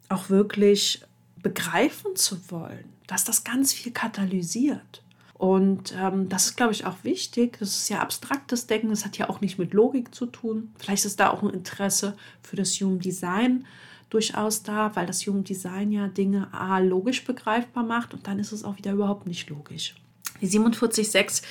auch wirklich begreifen zu wollen, dass das ganz viel katalysiert. Und ähm, das ist, glaube ich, auch wichtig. Das ist ja abstraktes Denken, das hat ja auch nicht mit Logik zu tun. Vielleicht ist da auch ein Interesse für das Human Design durchaus da, weil das Human Design ja Dinge A, logisch begreifbar macht und dann ist es auch wieder überhaupt nicht logisch. Die 47.6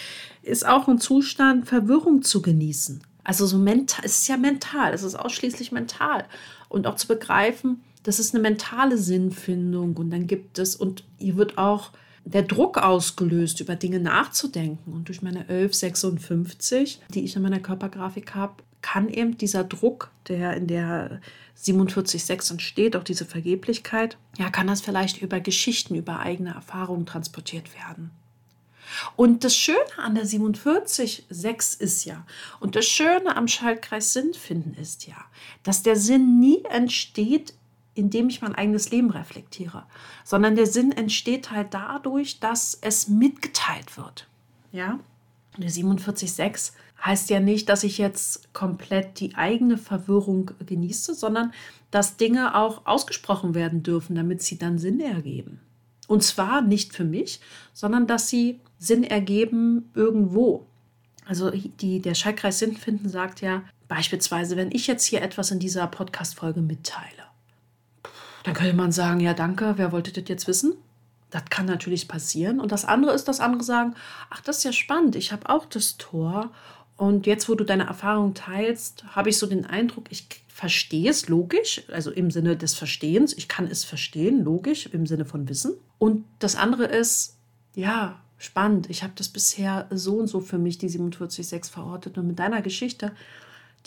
ist auch ein Zustand, Verwirrung zu genießen. Also so mental, es ist ja mental, es ist ausschließlich mental. Und auch zu begreifen, das ist eine mentale Sinnfindung und dann gibt es, und ihr wird auch der Druck ausgelöst, über Dinge nachzudenken. Und durch meine 1156, die ich in meiner Körpergrafik habe, kann eben dieser Druck, der in der 47.6 entsteht, auch diese Vergeblichkeit, ja, kann das vielleicht über Geschichten, über eigene Erfahrungen transportiert werden. Und das Schöne an der 47.6 ist ja, und das Schöne am Schaltkreis Sinn finden ist ja, dass der Sinn nie entsteht, indem ich mein eigenes Leben reflektiere, sondern der Sinn entsteht halt dadurch, dass es mitgeteilt wird. Ja? Der 47.6 heißt ja nicht, dass ich jetzt komplett die eigene Verwirrung genieße, sondern dass Dinge auch ausgesprochen werden dürfen, damit sie dann Sinn ergeben. Und zwar nicht für mich, sondern dass sie Sinn ergeben irgendwo. Also die, der Schaltkreis Sinn finden sagt ja beispielsweise, wenn ich jetzt hier etwas in dieser Podcast-Folge mitteile, dann könnte man sagen, ja danke, wer wollte das jetzt wissen? Das kann natürlich passieren. Und das andere ist, dass andere sagen, ach, das ist ja spannend, ich habe auch das Tor. Und jetzt, wo du deine Erfahrung teilst, habe ich so den Eindruck, ich verstehe es logisch, also im Sinne des Verstehens. Ich kann es verstehen, logisch, im Sinne von Wissen. Und das andere ist, ja, spannend. Ich habe das bisher so und so für mich, die 47.6 verortet. Und mit deiner Geschichte,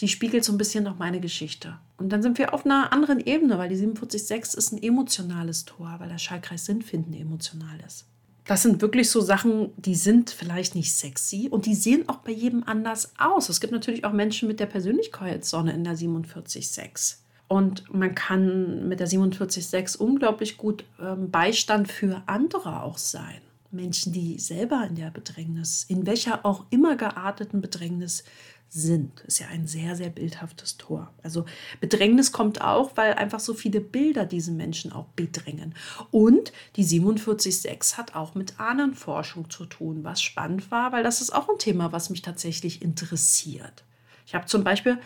die spiegelt so ein bisschen noch meine Geschichte. Und dann sind wir auf einer anderen Ebene, weil die 47.6 ist ein emotionales Tor, weil der Schallkreis Sinnfinden emotional ist. Das sind wirklich so Sachen, die sind vielleicht nicht sexy und die sehen auch bei jedem anders aus. Es gibt natürlich auch Menschen mit der Persönlichkeitssonne in der 47.6. Und man kann mit der 47.6 unglaublich gut ähm, Beistand für andere auch sein. Menschen, die selber in der Bedrängnis, in welcher auch immer gearteten Bedrängnis sind. Ist ja ein sehr, sehr bildhaftes Tor. Also Bedrängnis kommt auch, weil einfach so viele Bilder diesen Menschen auch bedrängen. Und die 47.6 hat auch mit Ahnenforschung zu tun, was spannend war, weil das ist auch ein Thema, was mich tatsächlich interessiert. Ich habe zum Beispiel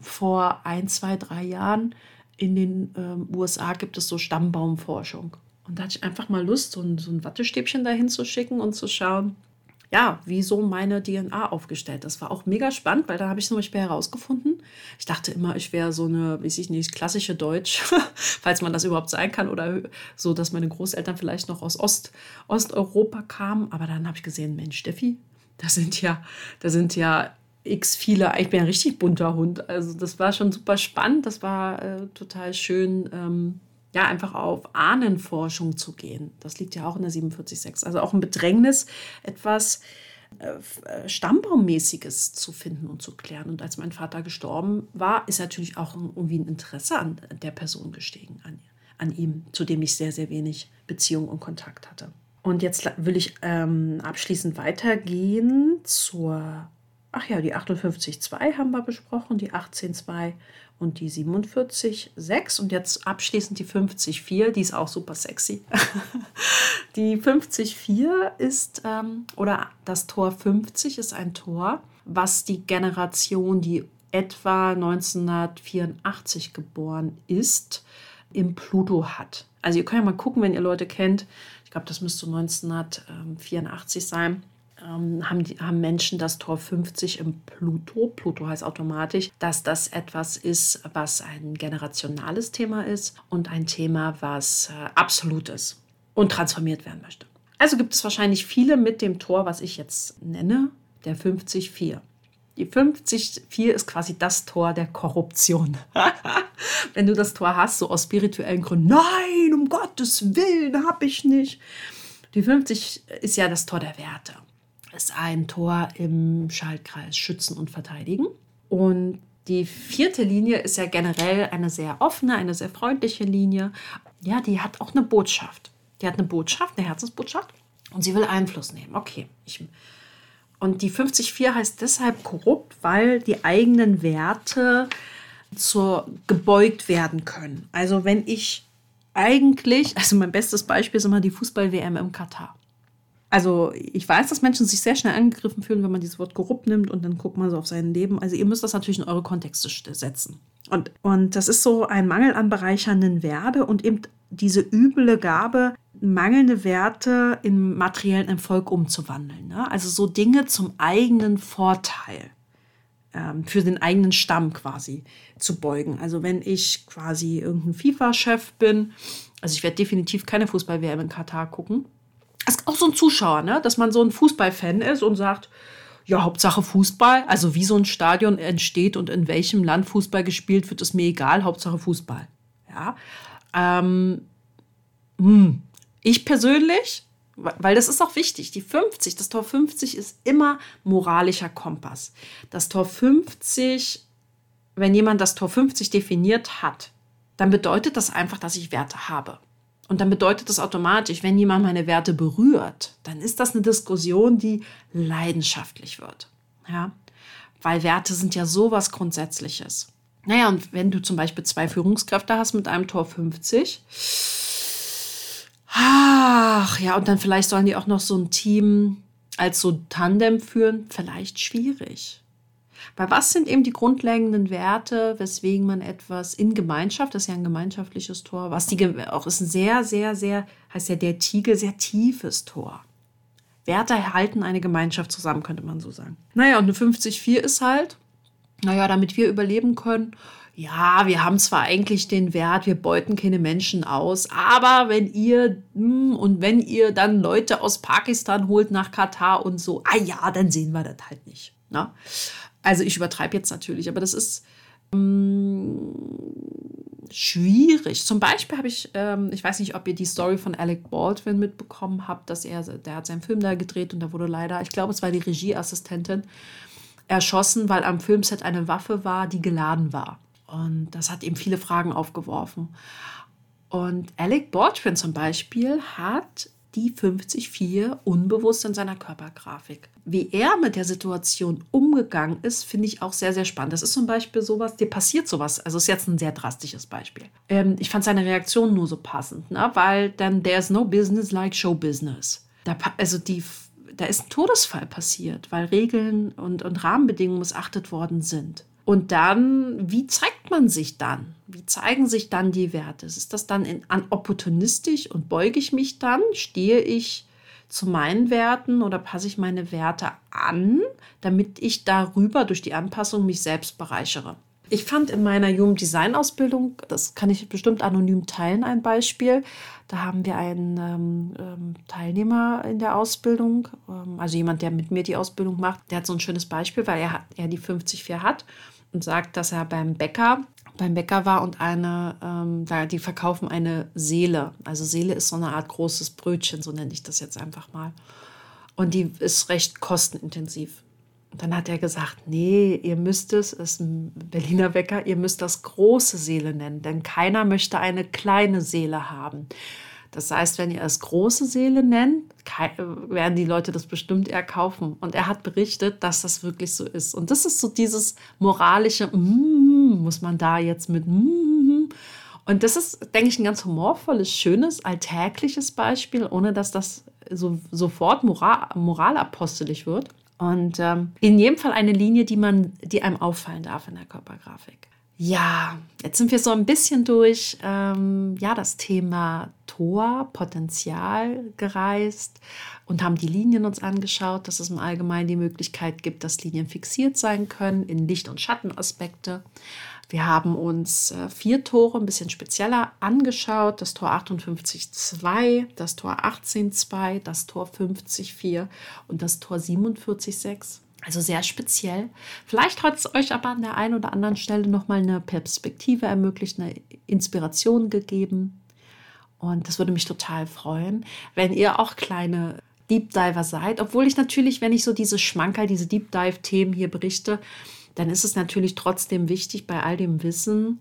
vor ein, zwei, drei Jahren in den ähm, USA gibt es so Stammbaumforschung. Und da hatte ich einfach mal Lust, so ein, so ein Wattestäbchen dahin zu schicken und zu schauen, ja, wie so meine DNA aufgestellt Das war auch mega spannend, weil da habe ich zum Beispiel herausgefunden, ich dachte immer, ich wäre so eine, weiß ich nicht, klassische Deutsch, falls man das überhaupt sein kann, oder so, dass meine Großeltern vielleicht noch aus Ost, Osteuropa kamen. Aber dann habe ich gesehen, Mensch, Steffi, da sind ja, da sind ja x viele, ich bin ein richtig bunter Hund. Also das war schon super spannend, das war äh, total schön. Ähm, ja, einfach auf Ahnenforschung zu gehen. Das liegt ja auch in der 47.6. Also auch ein Bedrängnis, etwas äh, äh, Stammbaummäßiges zu finden und zu klären. Und als mein Vater gestorben war, ist natürlich auch irgendwie ein Interesse an der Person gestiegen, an, an ihm, zu dem ich sehr, sehr wenig Beziehung und Kontakt hatte. Und jetzt will ich ähm, abschließend weitergehen zur, ach ja, die 58.2 haben wir besprochen, die 18.2 und die 47,6 und jetzt abschließend die 50,4, die ist auch super sexy. die 50,4 ist, ähm, oder das Tor 50 ist ein Tor, was die Generation, die etwa 1984 geboren ist, im Pluto hat. Also ihr könnt ja mal gucken, wenn ihr Leute kennt. Ich glaube, das müsste 1984 sein ähm, haben, die, haben Menschen das Tor 50 im Pluto, Pluto heißt automatisch, dass das etwas ist, was ein generationales Thema ist und ein Thema, was äh, absolut ist und transformiert werden möchte. Also gibt es wahrscheinlich viele mit dem Tor, was ich jetzt nenne, der 50-4. Die 50-4 ist quasi das Tor der Korruption. Wenn du das Tor hast, so aus spirituellen Gründen, nein, um Gottes Willen habe ich nicht. Die 50 ist ja das Tor der Werte ist ein Tor im Schaltkreis Schützen und Verteidigen. Und die vierte Linie ist ja generell eine sehr offene, eine sehr freundliche Linie. Ja, die hat auch eine Botschaft. Die hat eine Botschaft, eine Herzensbotschaft und sie will Einfluss nehmen. Okay. Ich, und die 54 heißt deshalb korrupt, weil die eigenen Werte zur gebeugt werden können. Also wenn ich eigentlich, also mein bestes Beispiel ist immer die Fußball-WM im Katar. Also ich weiß, dass Menschen sich sehr schnell angegriffen fühlen, wenn man dieses Wort korrupt nimmt und dann guckt man so auf sein Leben. Also ihr müsst das natürlich in eure Kontexte setzen. Und, und das ist so ein Mangel an bereichernden Werte und eben diese üble Gabe, mangelnde Werte in materiellen Erfolg umzuwandeln. Ne? Also so Dinge zum eigenen Vorteil, ähm, für den eigenen Stamm quasi zu beugen. Also wenn ich quasi irgendein FIFA-Chef bin, also ich werde definitiv keine Fußball-WM in Katar gucken, Das ist auch so ein Zuschauer, ne? dass man so ein Fußballfan ist und sagt, ja, Hauptsache Fußball. Also wie so ein Stadion entsteht und in welchem Land Fußball gespielt wird, ist mir egal. Hauptsache Fußball. Ja. Ähm, hm. Ich persönlich, weil das ist auch wichtig, die 50, das Tor 50 ist immer moralischer Kompass. Das Tor 50, wenn jemand das Tor 50 definiert hat, dann bedeutet das einfach, dass ich Werte habe. Und dann bedeutet das automatisch, wenn jemand meine Werte berührt, dann ist das eine Diskussion, die leidenschaftlich wird. Ja? Weil Werte sind ja sowas Grundsätzliches. Naja, und wenn du zum Beispiel zwei Führungskräfte hast mit einem Tor 50, ach ja, und dann vielleicht sollen die auch noch so ein Team als so Tandem führen, vielleicht schwierig. Weil was sind eben die grundlegenden Werte, weswegen man etwas in Gemeinschaft, das ist ja ein gemeinschaftliches Tor, was die auch ist ein sehr, sehr, sehr, heißt ja der Tiegel, sehr tiefes Tor. Werte halten eine Gemeinschaft zusammen, könnte man so sagen. Naja, und eine 50-4 ist halt, naja, damit wir überleben können, ja, wir haben zwar eigentlich den Wert, wir beuten keine Menschen aus, aber wenn ihr hm, und wenn ihr dann Leute aus Pakistan holt nach Katar und so, ah ja, dann sehen wir das halt nicht. Ne? Also ich übertreibe jetzt natürlich, aber das ist ähm, schwierig. Zum Beispiel habe ich, ähm, ich weiß nicht, ob ihr die Story von Alec Baldwin mitbekommen habt, dass er, der hat seinen Film da gedreht und da wurde leider, ich glaube, es war die Regieassistentin, erschossen, weil am Filmset eine Waffe war, die geladen war. Und das hat ihm viele Fragen aufgeworfen. Und Alec Baldwin zum Beispiel hat die 50-4 unbewusst in seiner Körpergrafik. Wie er mit der Situation umgegangen ist, finde ich auch sehr, sehr spannend. Das ist zum Beispiel sowas, dir passiert sowas. Also ist jetzt ein sehr drastisches Beispiel. Ähm, ich fand seine Reaktion nur so passend, ne? weil dann there's no business like show business. Da, also die, da ist ein Todesfall passiert, weil Regeln und, und Rahmenbedingungen missachtet worden sind. Und dann, wie zeigt man sich dann? Wie zeigen sich dann die Werte? Ist das dann in, an opportunistisch und beuge ich mich dann? Stehe ich zu meinen Werten oder passe ich meine Werte an, damit ich darüber durch die Anpassung mich selbst bereichere? Ich fand in meiner Jugenddesign-Ausbildung, das kann ich bestimmt anonym teilen, ein Beispiel. Da haben wir einen ähm, ähm, Teilnehmer in der Ausbildung, ähm, also jemand, der mit mir die Ausbildung macht, der hat so ein schönes Beispiel, weil er, hat, er die 50-4 hat und sagt, dass er beim Bäcker beim Bäcker war und eine, ähm, die verkaufen eine Seele. Also Seele ist so eine Art großes Brötchen, so nenne ich das jetzt einfach mal. Und die ist recht kostenintensiv. Und dann hat er gesagt, nee, ihr müsst es, ist ein Berliner Bäcker, ihr müsst das große Seele nennen, denn keiner möchte eine kleine Seele haben. Das heißt, wenn ihr es große Seele nennt, werden die Leute das bestimmt eher kaufen. Und er hat berichtet, dass das wirklich so ist. Und das ist so dieses moralische, mm, muss man da jetzt mit. Mm, und das ist, denke ich, ein ganz humorvolles, schönes, alltägliches Beispiel, ohne dass das so, sofort moral, moralapostelig wird. Und ähm, in jedem Fall eine Linie, die man, die einem auffallen darf in der Körpergrafik. Ja, jetzt sind wir so ein bisschen durch ähm, ja, das Thema Tor, Potenzial gereist und haben die Linien uns angeschaut, dass es im Allgemeinen die Möglichkeit gibt, dass Linien fixiert sein können in Licht- und Schattenaspekte. Wir haben uns äh, vier Tore ein bisschen spezieller angeschaut. Das Tor 58.2, das Tor 18.2, das Tor 50.4 und das Tor 47.6. Also sehr speziell. Vielleicht hat es euch aber an der einen oder anderen Stelle nochmal eine Perspektive ermöglicht, eine Inspiration gegeben. Und das würde mich total freuen, wenn ihr auch kleine Deep Diver seid. Obwohl ich natürlich, wenn ich so diese Schmankerl, diese Deep Dive-Themen hier berichte, dann ist es natürlich trotzdem wichtig bei all dem Wissen,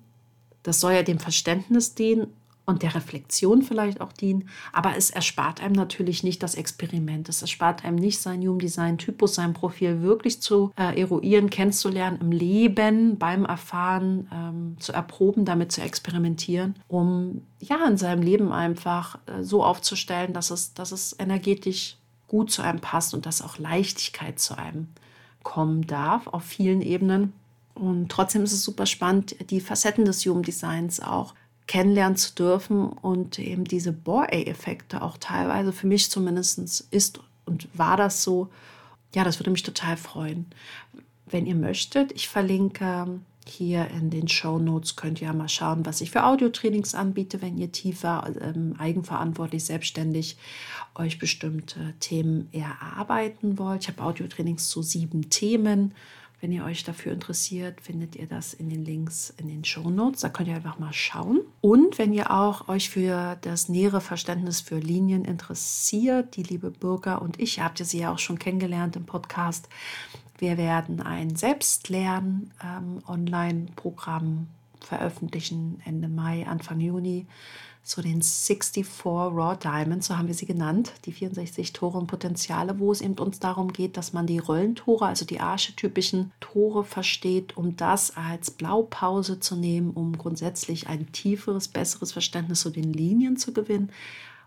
das soll ja dem Verständnis dienen und der Reflexion vielleicht auch dienen. Aber es erspart einem natürlich nicht das Experiment. Es erspart einem nicht, sein Human Design Typus, sein Profil wirklich zu äh, eruieren, kennenzulernen, im Leben, beim Erfahren ähm, zu erproben, damit zu experimentieren, um ja in seinem Leben einfach äh, so aufzustellen, dass es, dass es energetisch gut zu einem passt und dass auch Leichtigkeit zu einem kommen darf auf vielen Ebenen. Und trotzdem ist es super spannend, die Facetten des Human Designs auch kennenlernen zu dürfen und eben diese Bohr-A-Effekte auch teilweise für mich zumindest ist und war das so. Ja, das würde mich total freuen. Wenn ihr möchtet, ich verlinke hier in den Show Notes könnt ihr mal schauen, was ich für Audiotrainings anbiete, wenn ihr tiefer ähm, eigenverantwortlich, selbstständig euch bestimmte Themen erarbeiten wollt. Ich habe Audiotrainings zu sieben Themen. Wenn ihr euch dafür interessiert, findet ihr das in den Links in den Show Notes. Da könnt ihr einfach mal schauen. Und wenn ihr auch euch für das nähere Verständnis für Linien interessiert, die liebe Bürger und ich, habt ihr sie ja auch schon kennengelernt im Podcast, wir werden ein Selbstlern-Online-Programm ähm, veröffentlichen Ende Mai, Anfang Juni. So den 64 Raw Diamonds, so haben wir sie genannt, die 64 Tore und Potenziale, wo es eben uns darum geht, dass man die Rollentore, also die archetypischen Tore versteht, um das als Blaupause zu nehmen, um grundsätzlich ein tieferes, besseres Verständnis zu den Linien zu gewinnen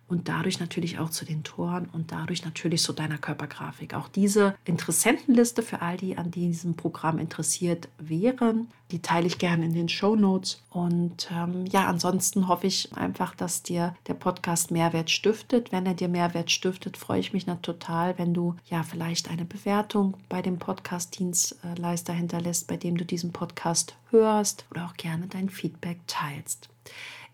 und dadurch natürlich auch zu den Toren und dadurch natürlich zu deiner Körpergrafik. Auch diese Interessentenliste für all die, an diesem Programm interessiert wären, die teile ich gerne in den Show Notes. Und ähm, ja, ansonsten hoffe ich einfach, dass dir der Podcast Mehrwert stiftet. Wenn er dir Mehrwert stiftet, freue ich mich natürlich total, wenn du ja vielleicht eine Bewertung bei dem Podcast-Dienstleister hinterlässt, bei dem du diesen Podcast hörst oder auch gerne dein Feedback teilst.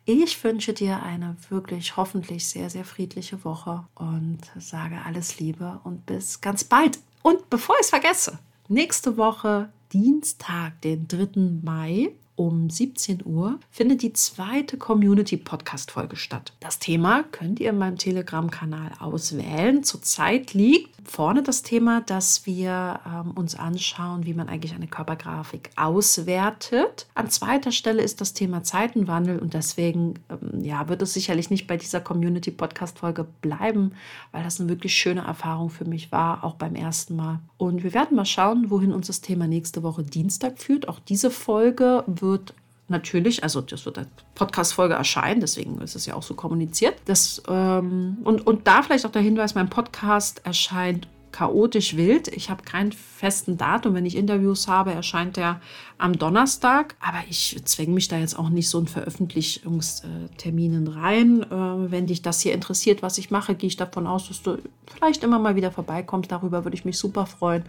Ich wünsche dir eine wirklich hoffentlich sehr, sehr friedliche Woche und sage alles Liebe und bis ganz bald. Und bevor ich es vergesse, nächste Woche Dienstag, den 3. Mai, um 17 Uhr findet die zweite Community-Podcast-Folge statt. Das Thema könnt ihr in meinem Telegram-Kanal auswählen. Zurzeit liegt vorne das Thema, dass wir ähm, uns anschauen, wie man eigentlich eine Körpergrafik auswertet. An zweiter Stelle ist das Thema Zeitenwandel und deswegen ähm, ja, wird es sicherlich nicht bei dieser Community-Podcast-Folge bleiben, weil das eine wirklich schöne Erfahrung für mich war, auch beim ersten Mal. Und wir werden mal schauen, wohin uns das Thema nächste Woche Dienstag führt. Auch diese Folge wird natürlich, also das wird als Podcast-Folge erscheinen, deswegen ist es ja auch so kommuniziert. Das, ähm, und, und da vielleicht auch der Hinweis, mein Podcast erscheint chaotisch wild. Ich habe keinen festen Datum. Wenn ich Interviews habe, erscheint der am Donnerstag. Aber ich zwänge mich da jetzt auch nicht so in Veröffentlichungsterminen rein. Äh, wenn dich das hier interessiert, was ich mache, gehe ich davon aus, dass du vielleicht immer mal wieder vorbeikommst. Darüber würde ich mich super freuen.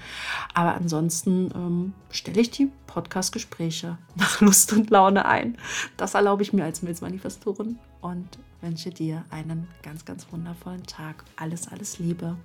Aber ansonsten ähm, stelle ich die Podcast-Gespräche nach Lust und Laune ein. Das erlaube ich mir als Milzmanifestorin und wünsche dir einen ganz, ganz wundervollen Tag. Alles, alles Liebe.